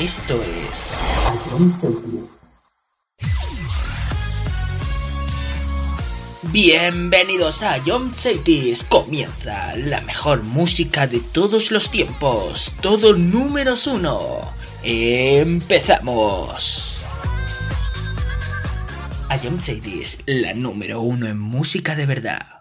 Esto es Bienvenidos a John Cities. Comienza la mejor música de todos los tiempos. Todo números uno. Empezamos. A John Cities, la número uno en música de verdad.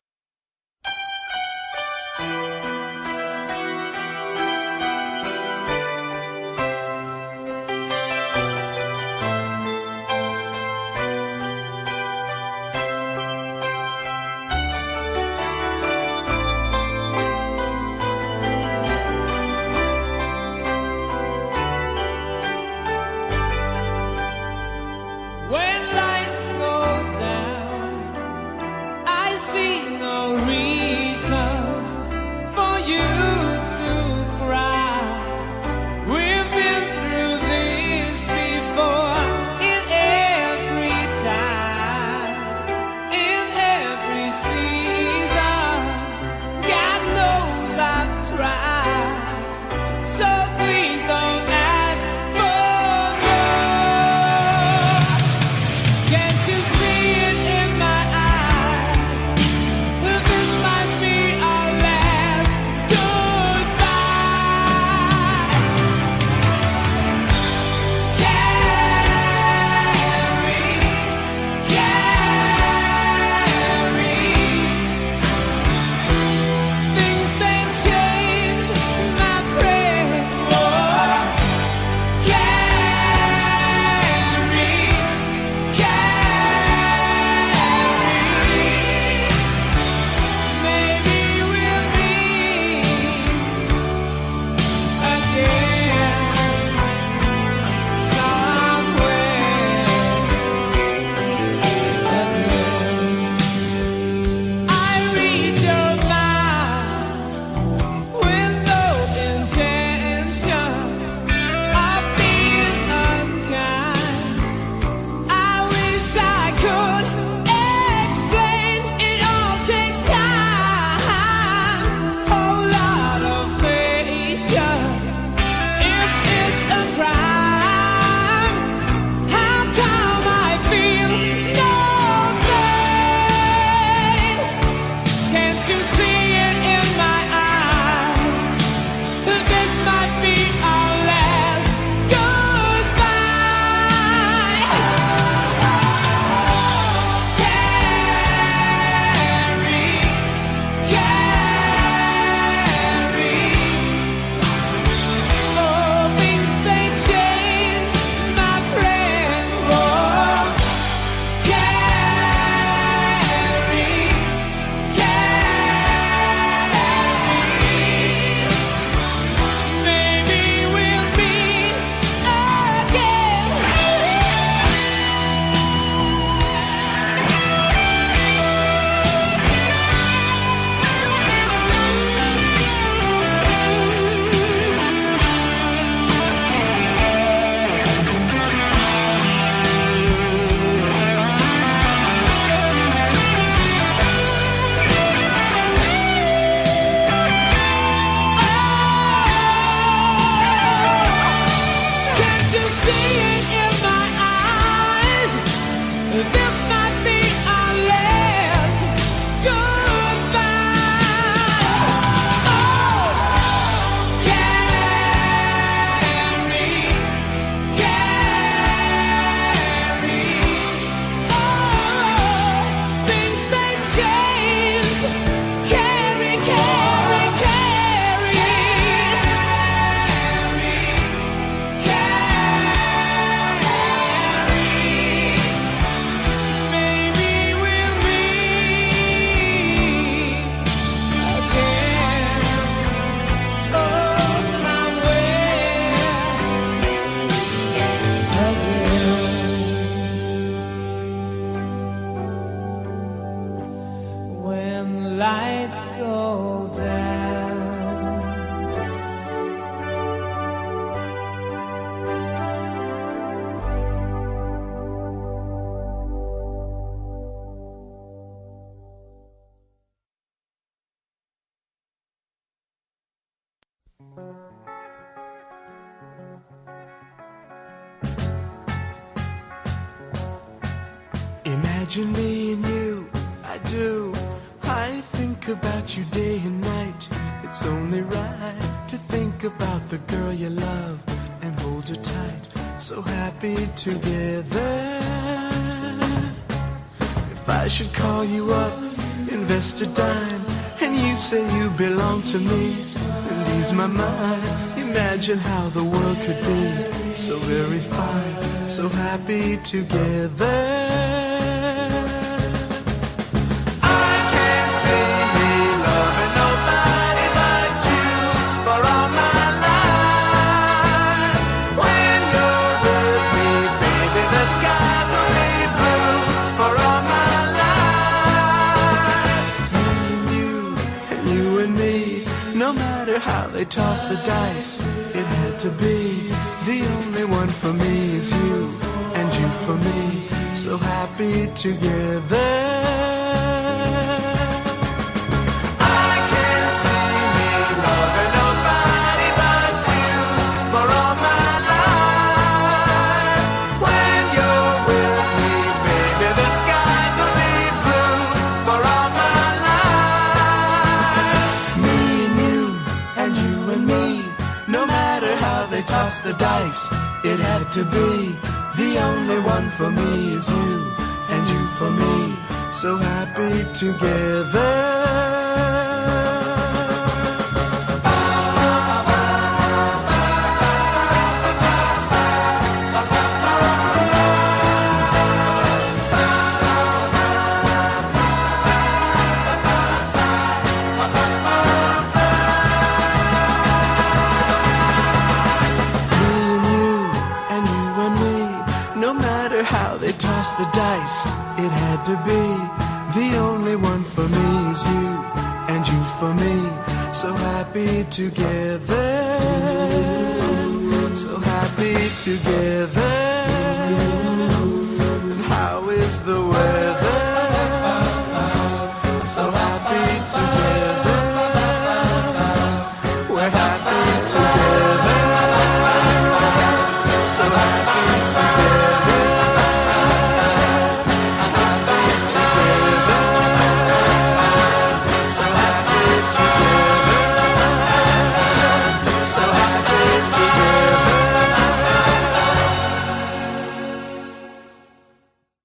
the way.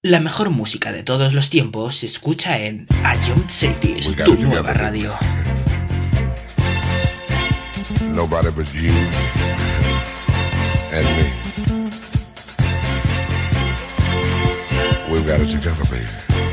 La mejor música de todos los tiempos se escucha en Agent Cities, tu nueva radio. Nobody but you and me. We've got it together, baby.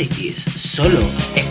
X, solo en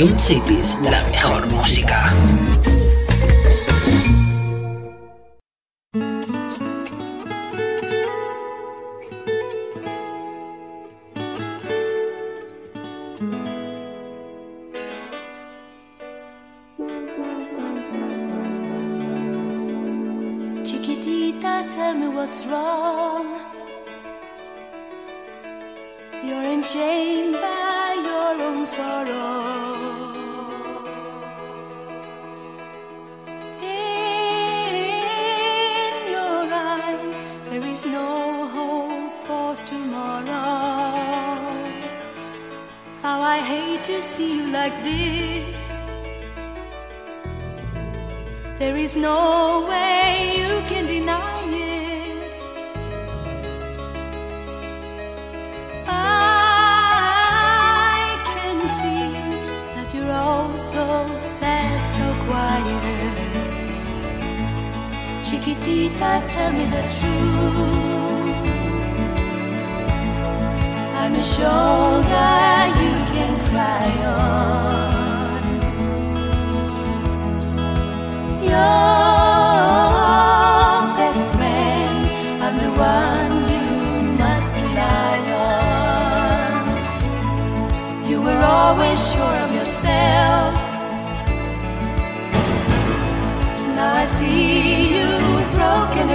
Room Cities, la mejor música. what's wrong. You're in chains. 나랑 살아 In your eyes there is no hope for tomorrow. How I hate to see you like this. There is no way you can deny Chiquitita, tell me the truth. I'm a shoulder you can cry on. Your best friend, I'm the one you must rely on. You were always sure of yourself.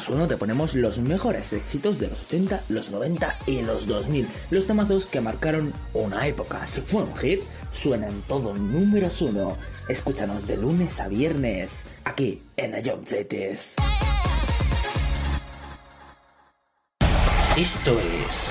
tras uno te ponemos los mejores éxitos de los 80, los 90 y los 2000. Los temazos que marcaron una época. Si fue un hit, suenan todo números uno. Escúchanos de lunes a viernes, aquí en The Young Cities. Esto es...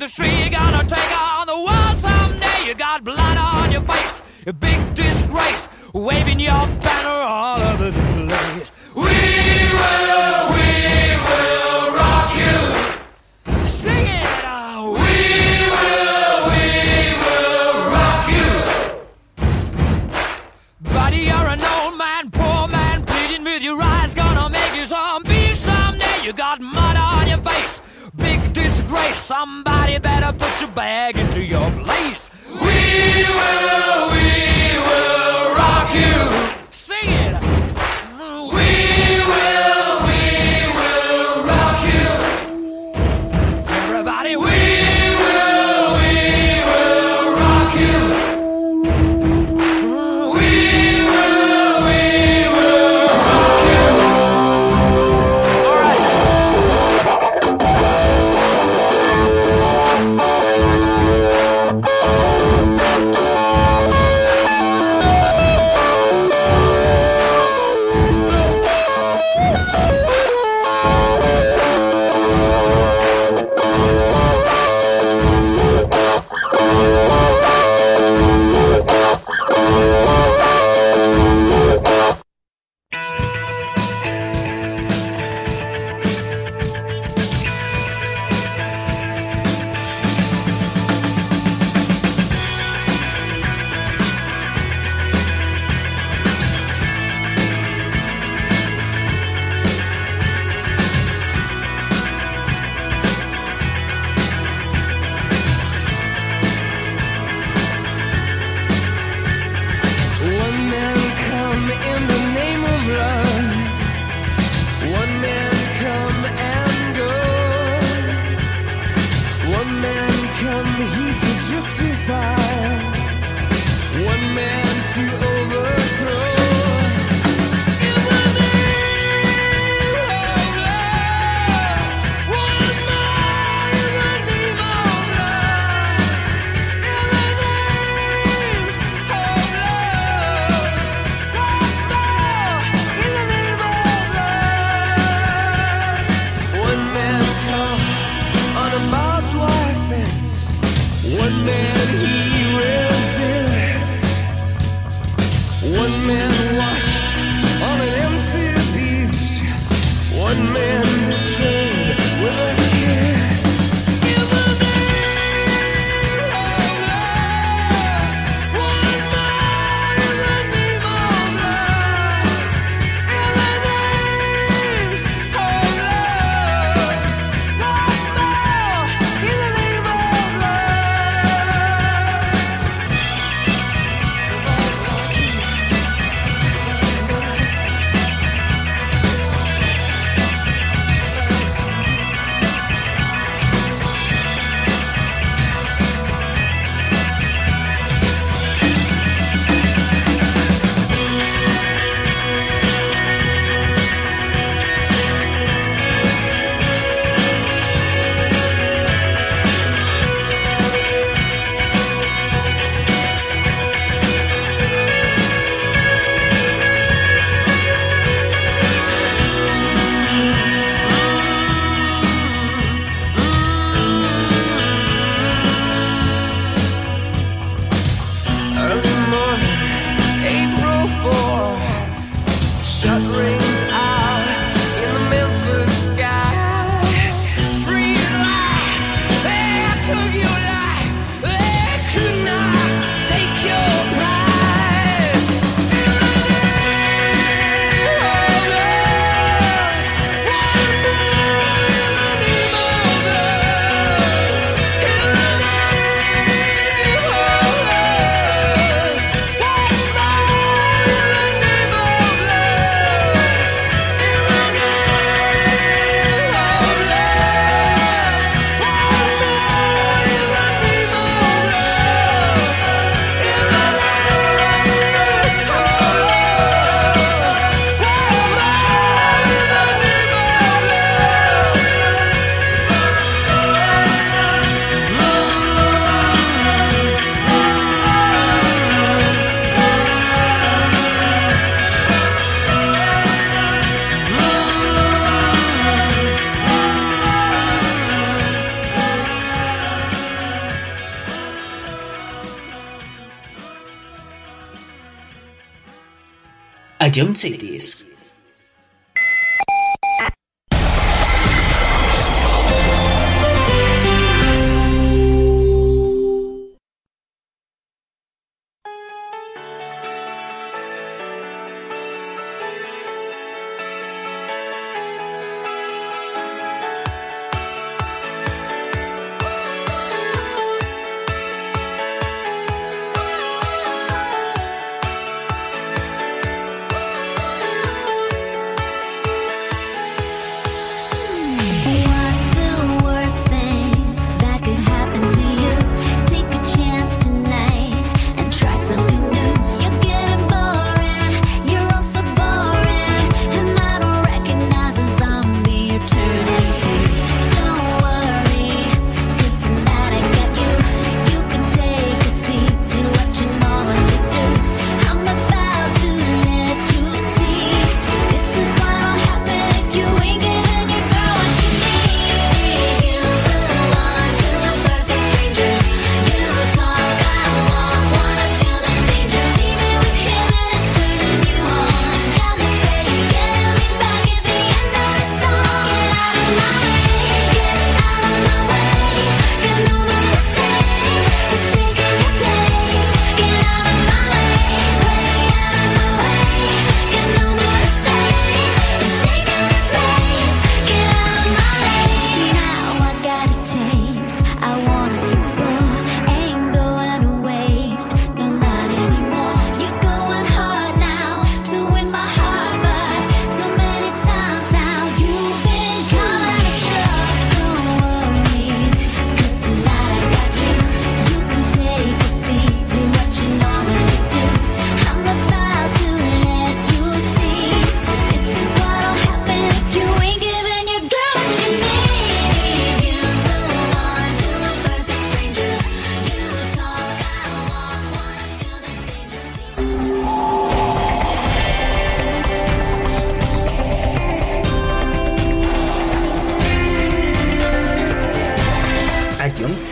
industry. You're gonna take on the world someday. You got blood on your face, a big disgrace, waving your banner all over the place. We will, we will rock you. Sing it. Oh, we will, we will rock you. Buddy, you're an old man, poor man, pleading with your eyes. Gonna make you zombie someday. You got mud on your face. Big disgrace, somebody your bag into your place. We will. We ஜம்செய்தி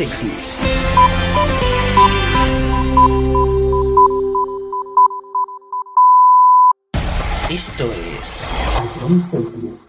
insectes. Esto es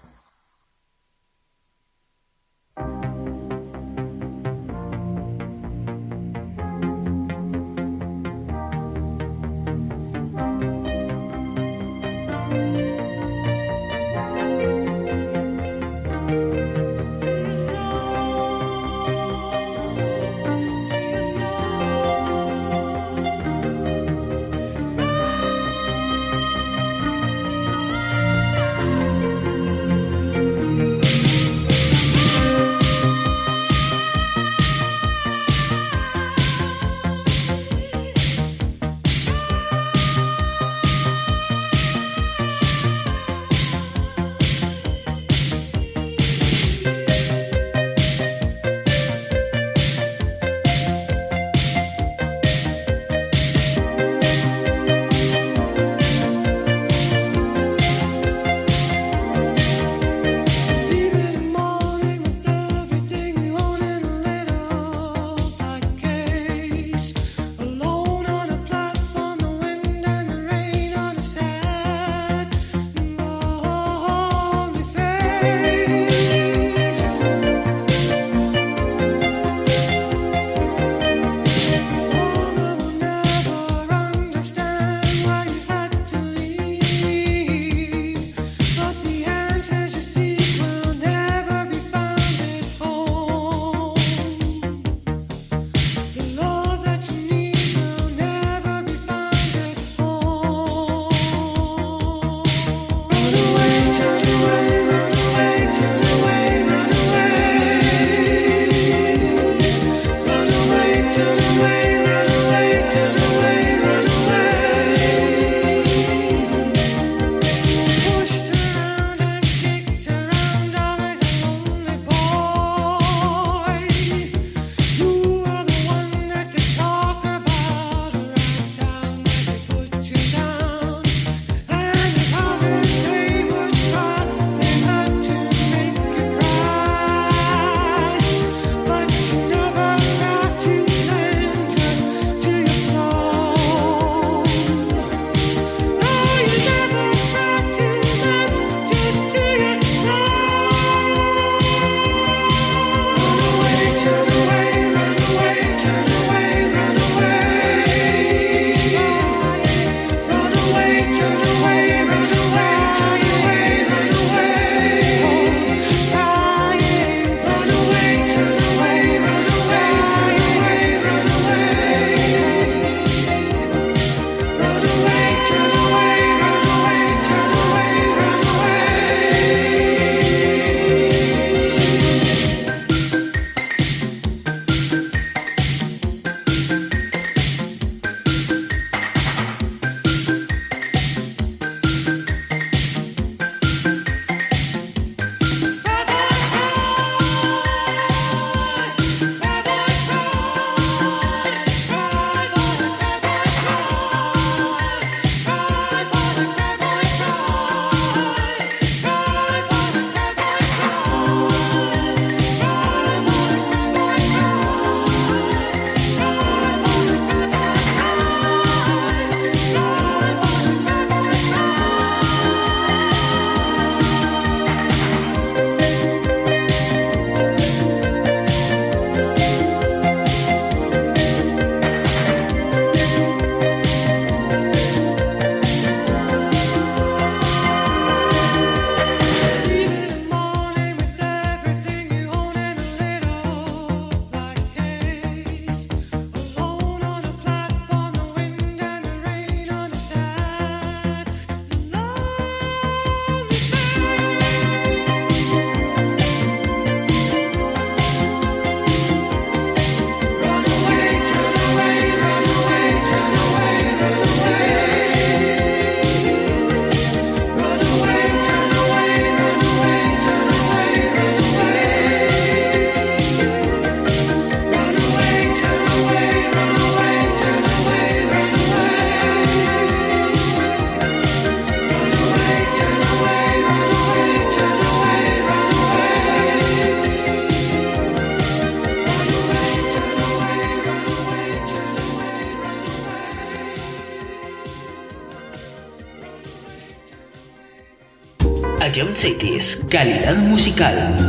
Calidad musical.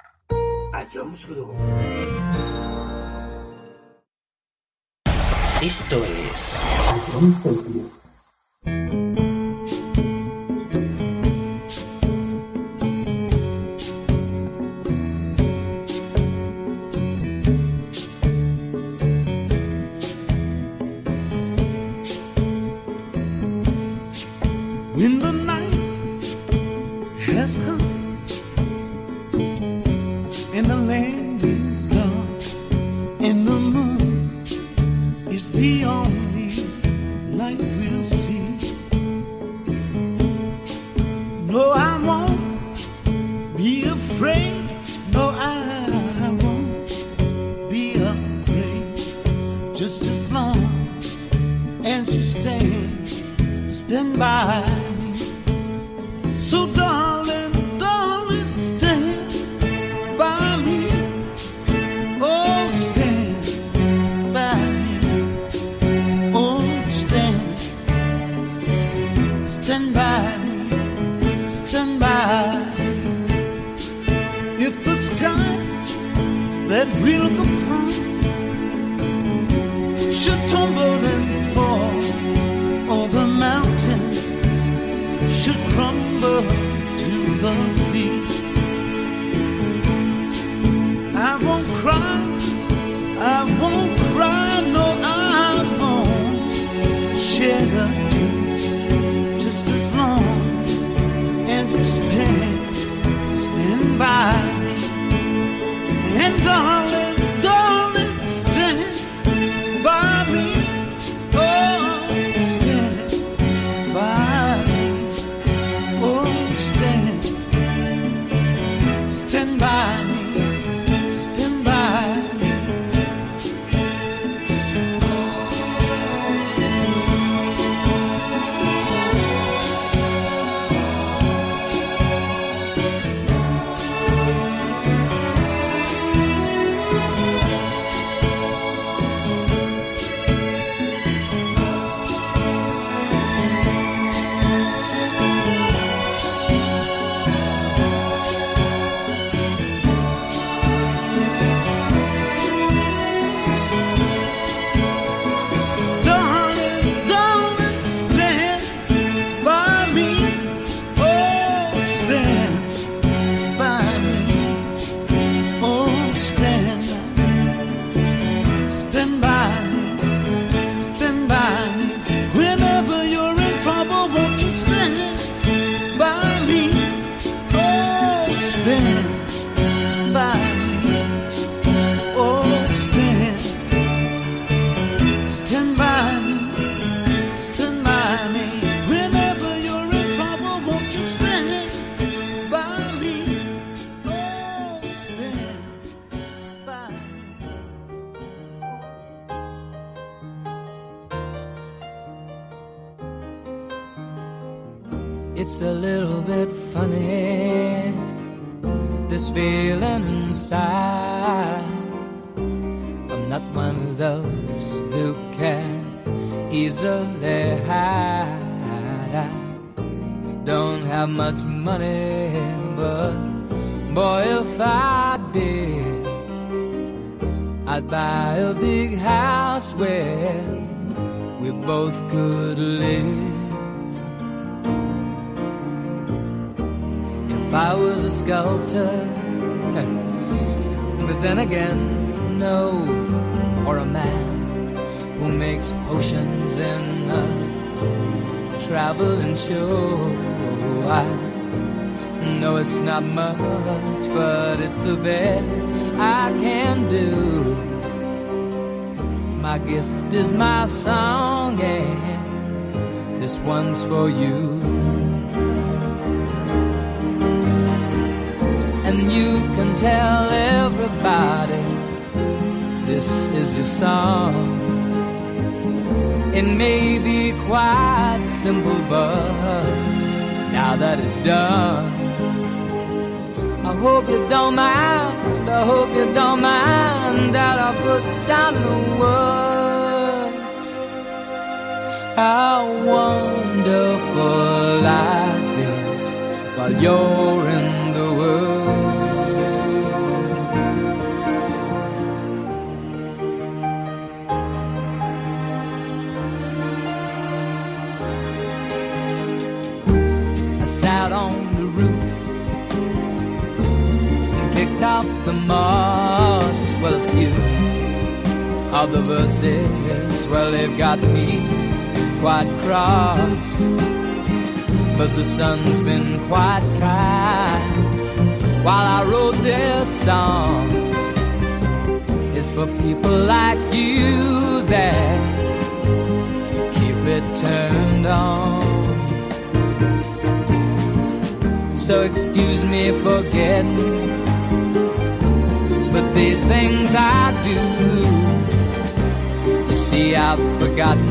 a Jones Group. Esto es. A Jones should crumble to the sea. for you. And you can tell everybody this is your song. It may be quite simple, but now that it's done, I hope you don't mind. I hope you don't mind that I put down in the words. How wonderful life is while you're in the world. I sat on the roof and picked out the moss. Well, a few of the verses, well, they've got me quite cross, but the sun's been quite kind while I wrote this song. It's for people like you that keep it turned on. So excuse me for getting, but these things I do, you see, I've forgotten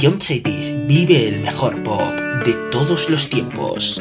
John Chaitis vive el mejor pop de todos los tiempos.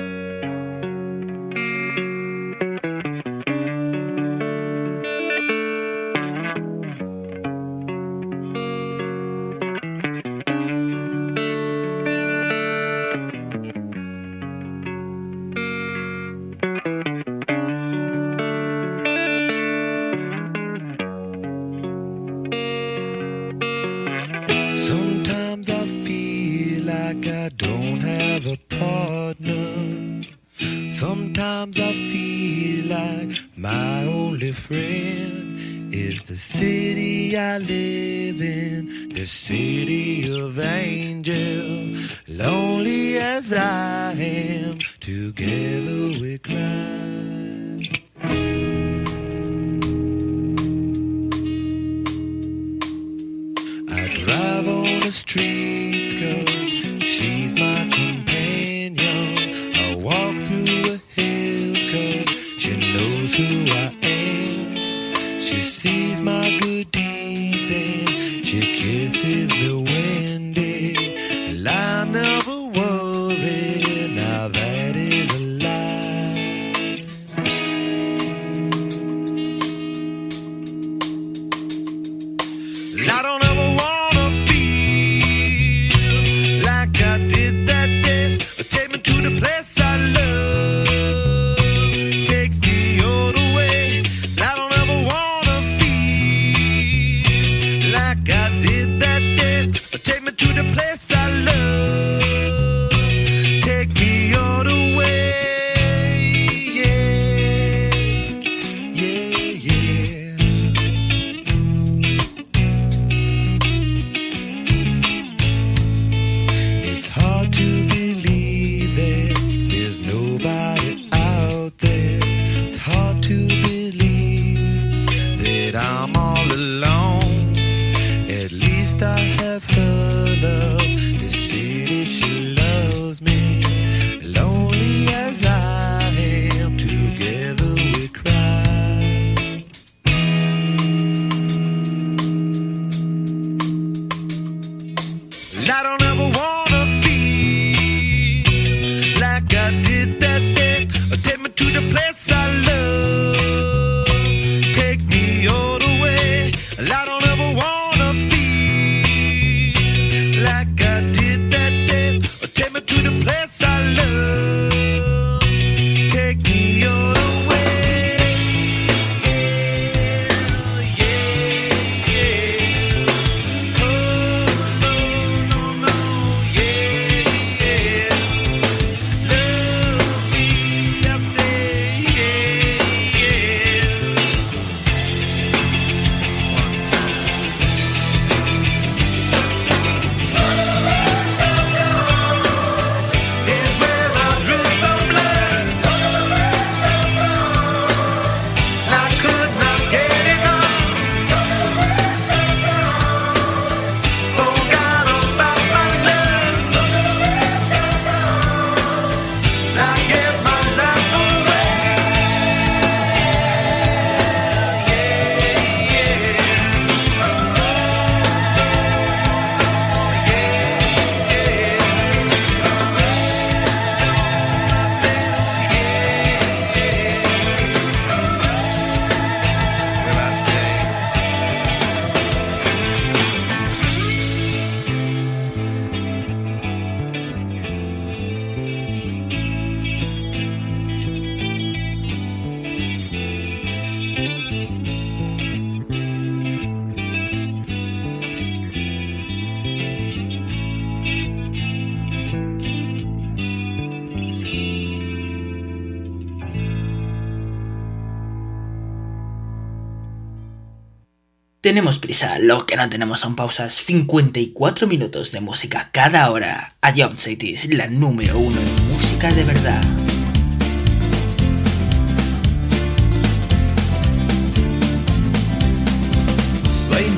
lo que no tenemos son pausas. 54 minutos de música cada hora. A Jump City la número uno en música de verdad.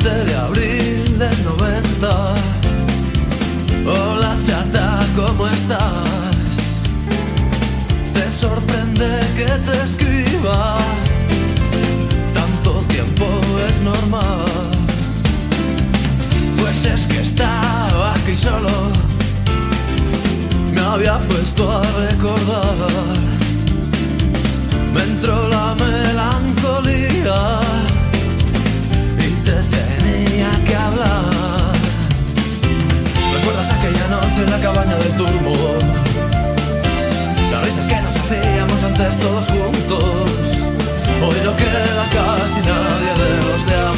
de abril del 90 y solo me había puesto a recordar. Me entró la melancolía y te tenía que hablar. ¿Recuerdas aquella noche en la cabaña del turbo? Las risas que nos hacíamos antes todos juntos. Hoy no queda casi nadie de los de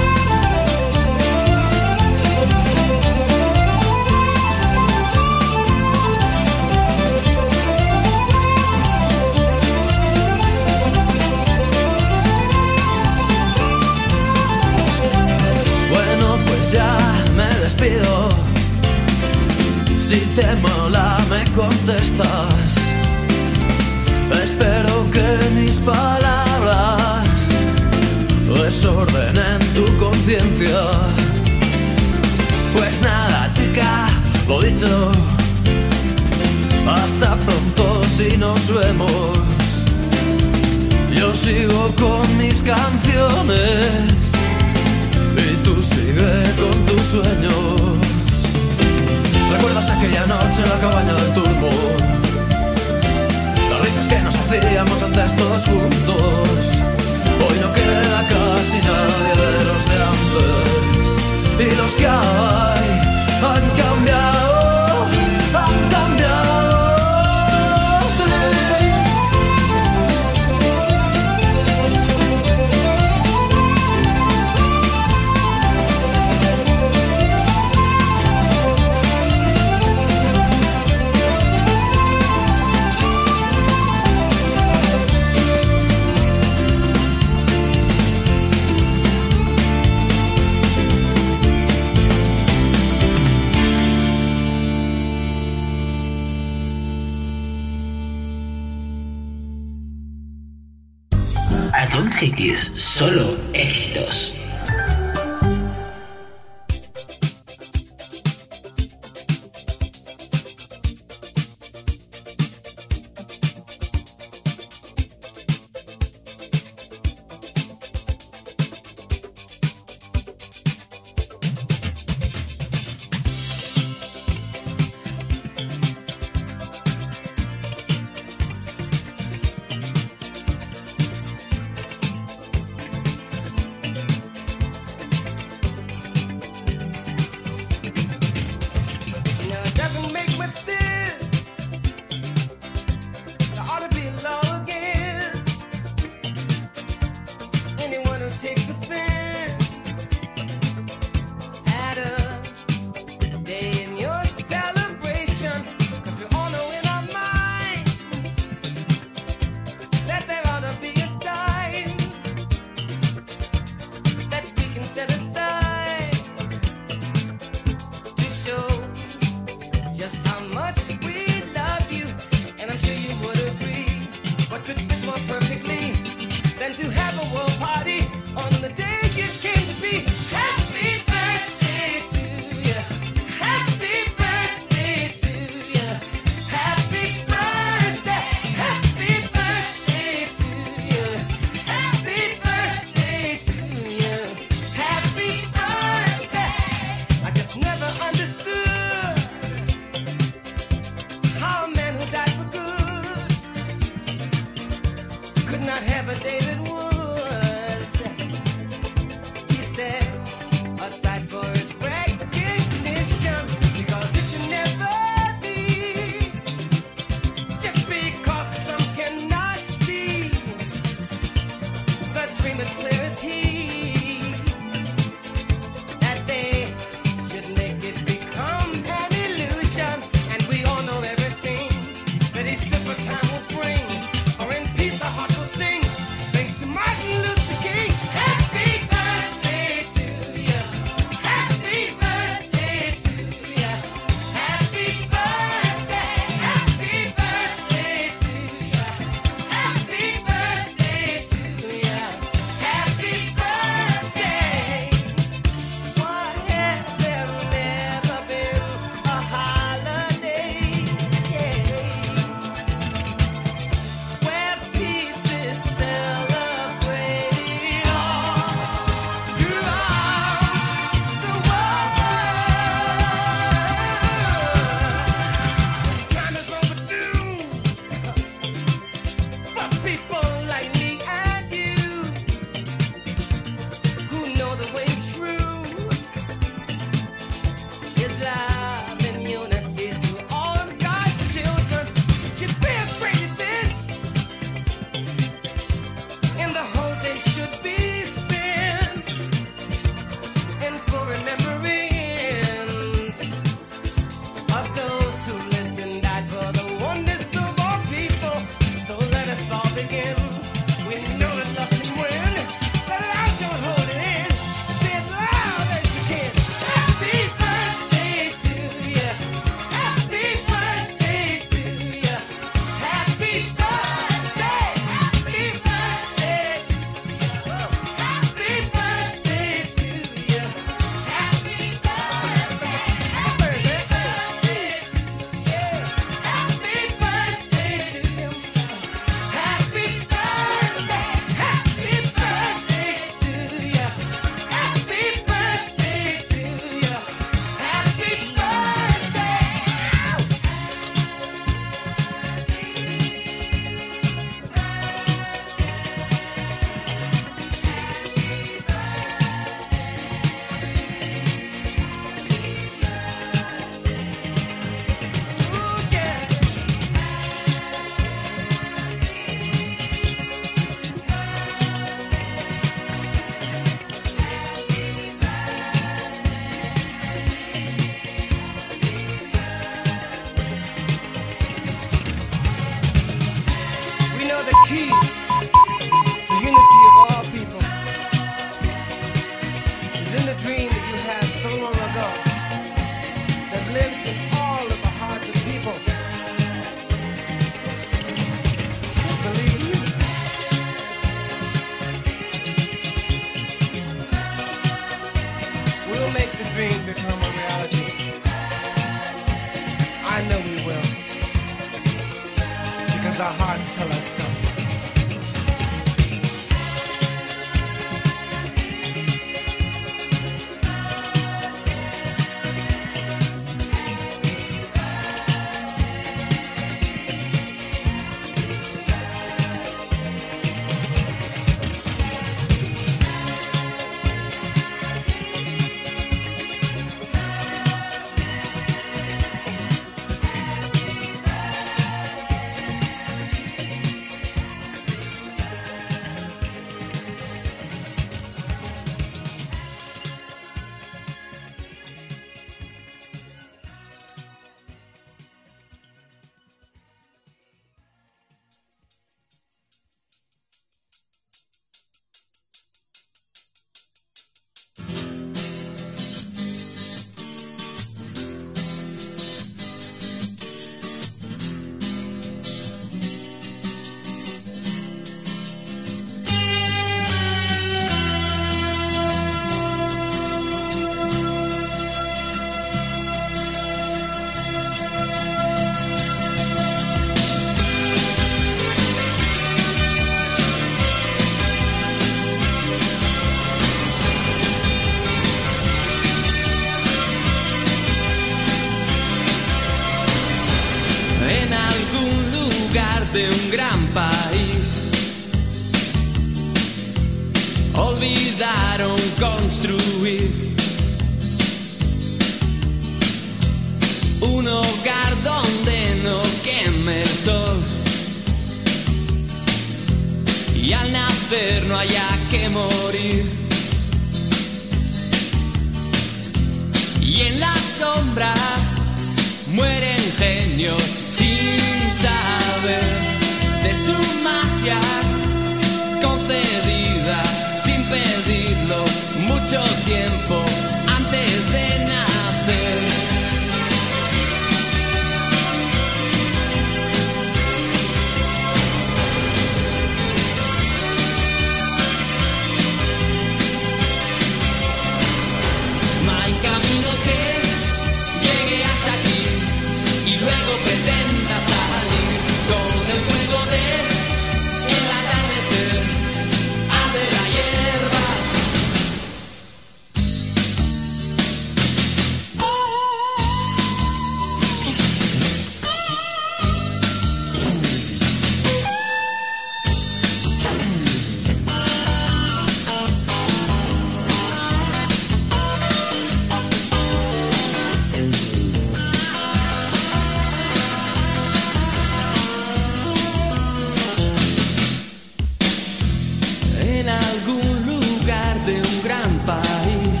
en algún lugar de un gran país.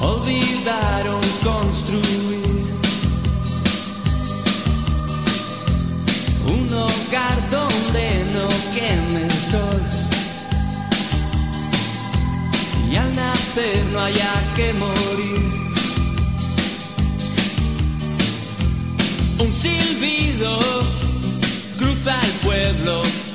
Olvidaron construir un hogar donde no queme el sol. Y al nacer no haya que morir. Un silbido cruza el pueblo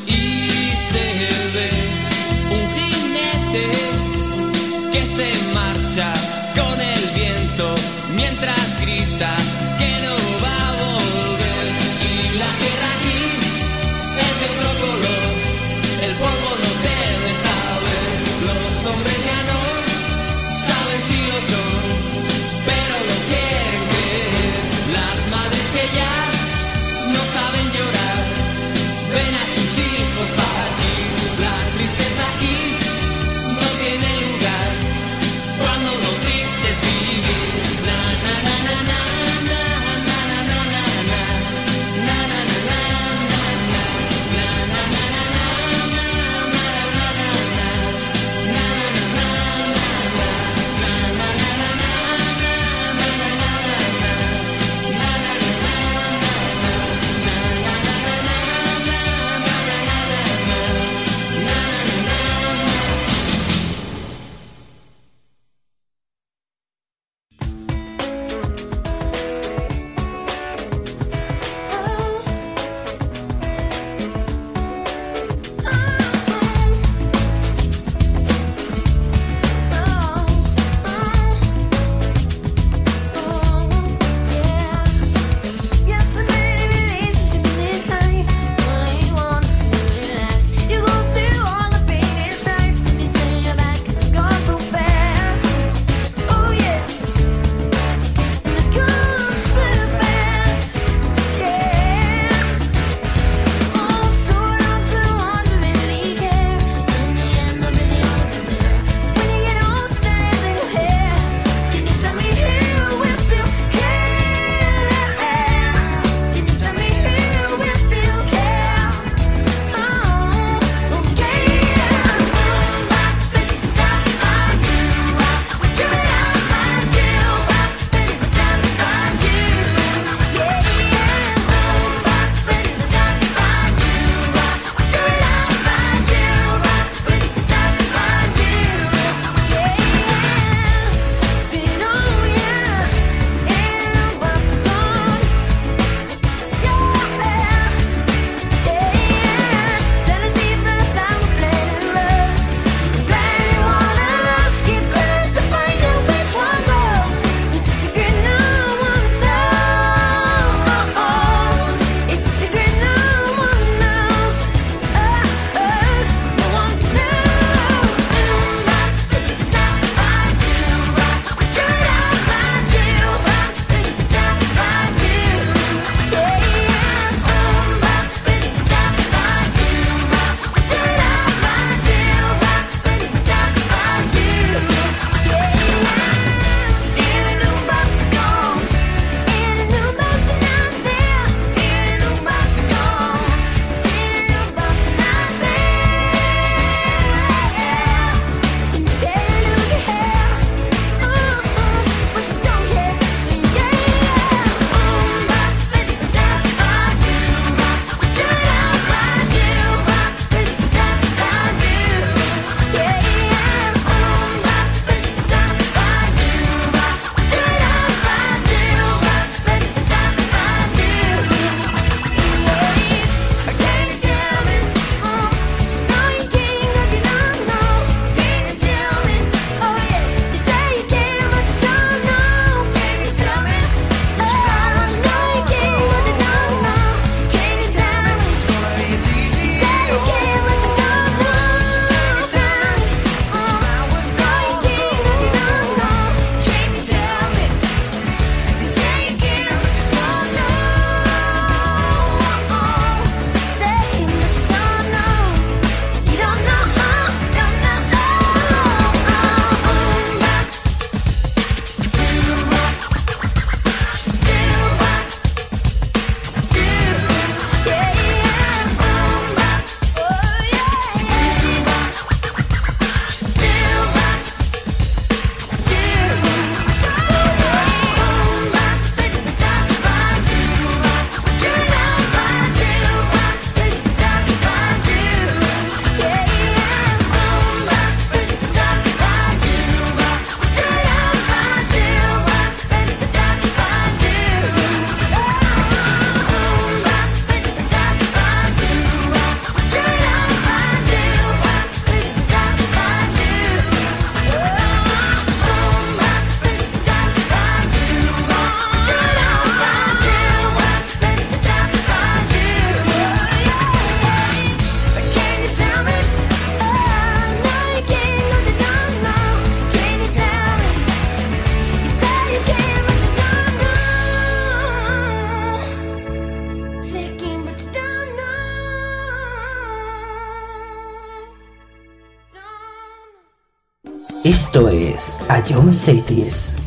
Esto es Ion Cities.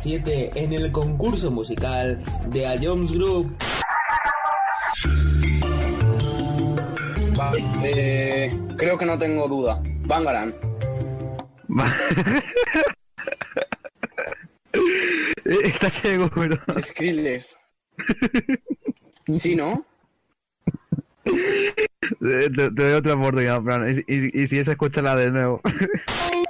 7 en el concurso musical de A Jones Group. Eh, creo que no tengo duda. Bangaran. Eh, está ciego, pero. Skrillex. ¿Sí, no? Te, doy otra oportunidad, Fran. Y, y, y si esa, escúchala de nuevo.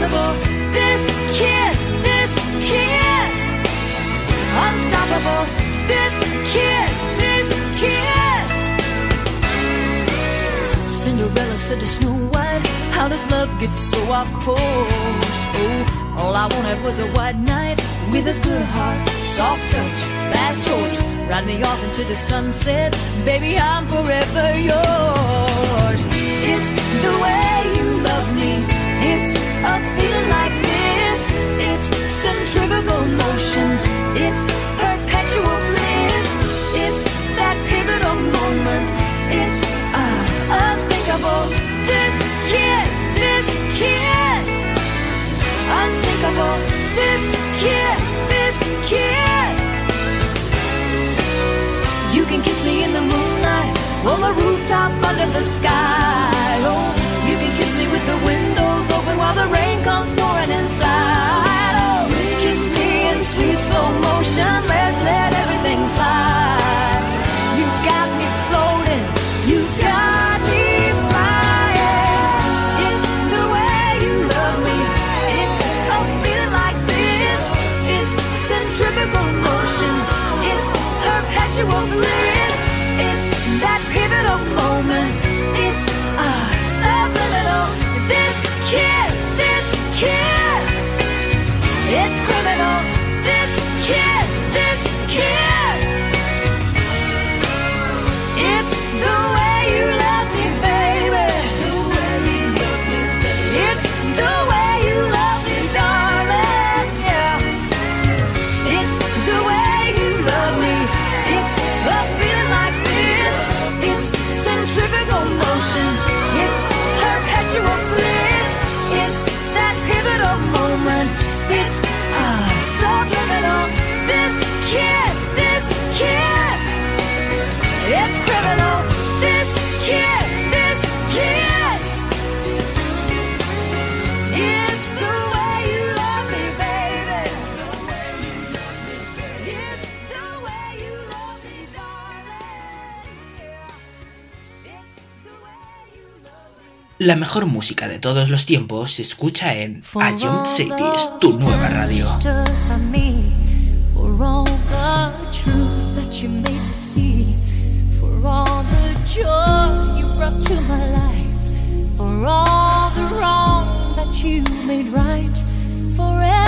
Impossible. This kiss, this kiss, unstoppable. This kiss, this kiss. Cinderella said to Snow White, How does love get so off course? Oh, all I wanted was a white knight with a good heart, soft touch, fast choice. Ride me off into the sunset, baby, I'm forever yours. It's the way centrifugal motion, it's perpetual bliss. It's that pivotal moment, it's uh, unthinkable. This kiss, this kiss, unsinkable. This kiss, this kiss. You can kiss me in the moonlight, on the rooftop under the sky. Oh, you can kiss me with the windows open while the rain comes pouring inside. Motion. Let's let everything slide. You got me floating. You got me flying. It's the way you love me. It's a feeling like this. It's centrifugal motion. It's perpetual bliss. La mejor música de todos los tiempos se escucha en Ion Cities, tu nueva radio. For all the wrong that you made right forever.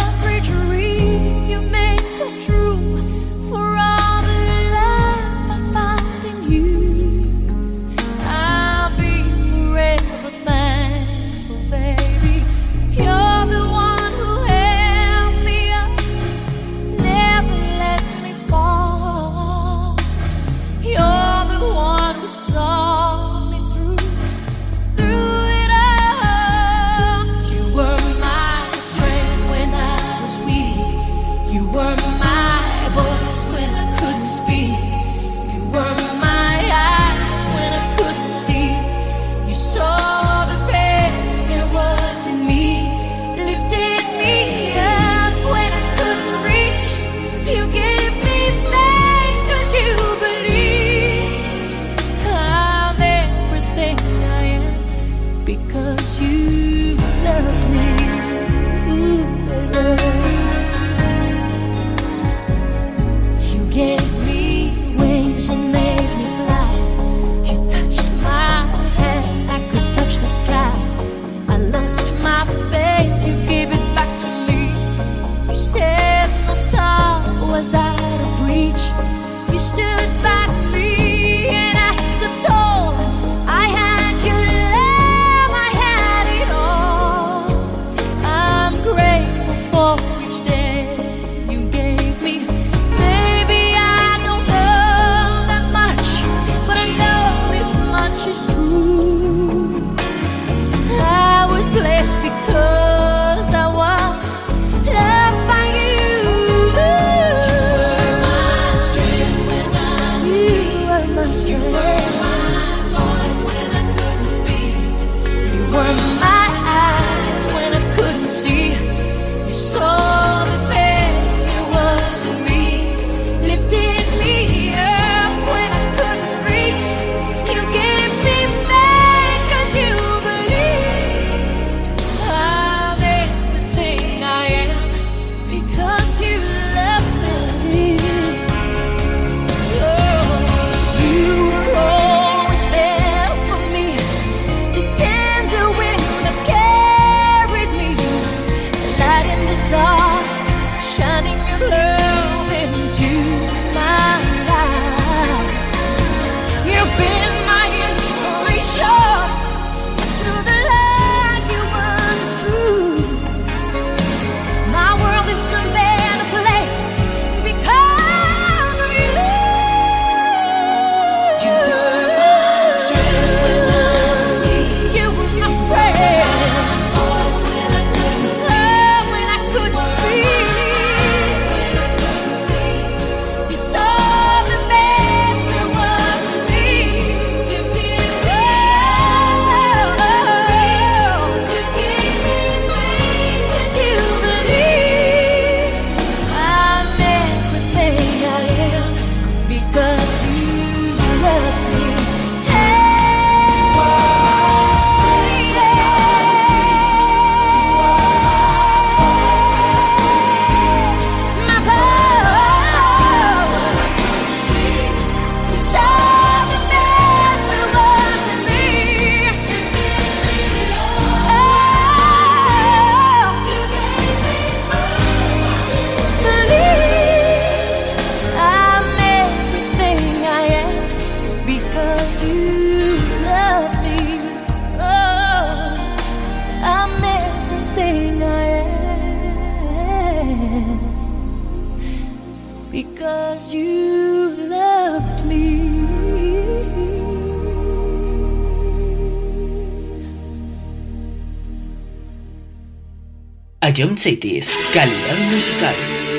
Ion City calidad musical.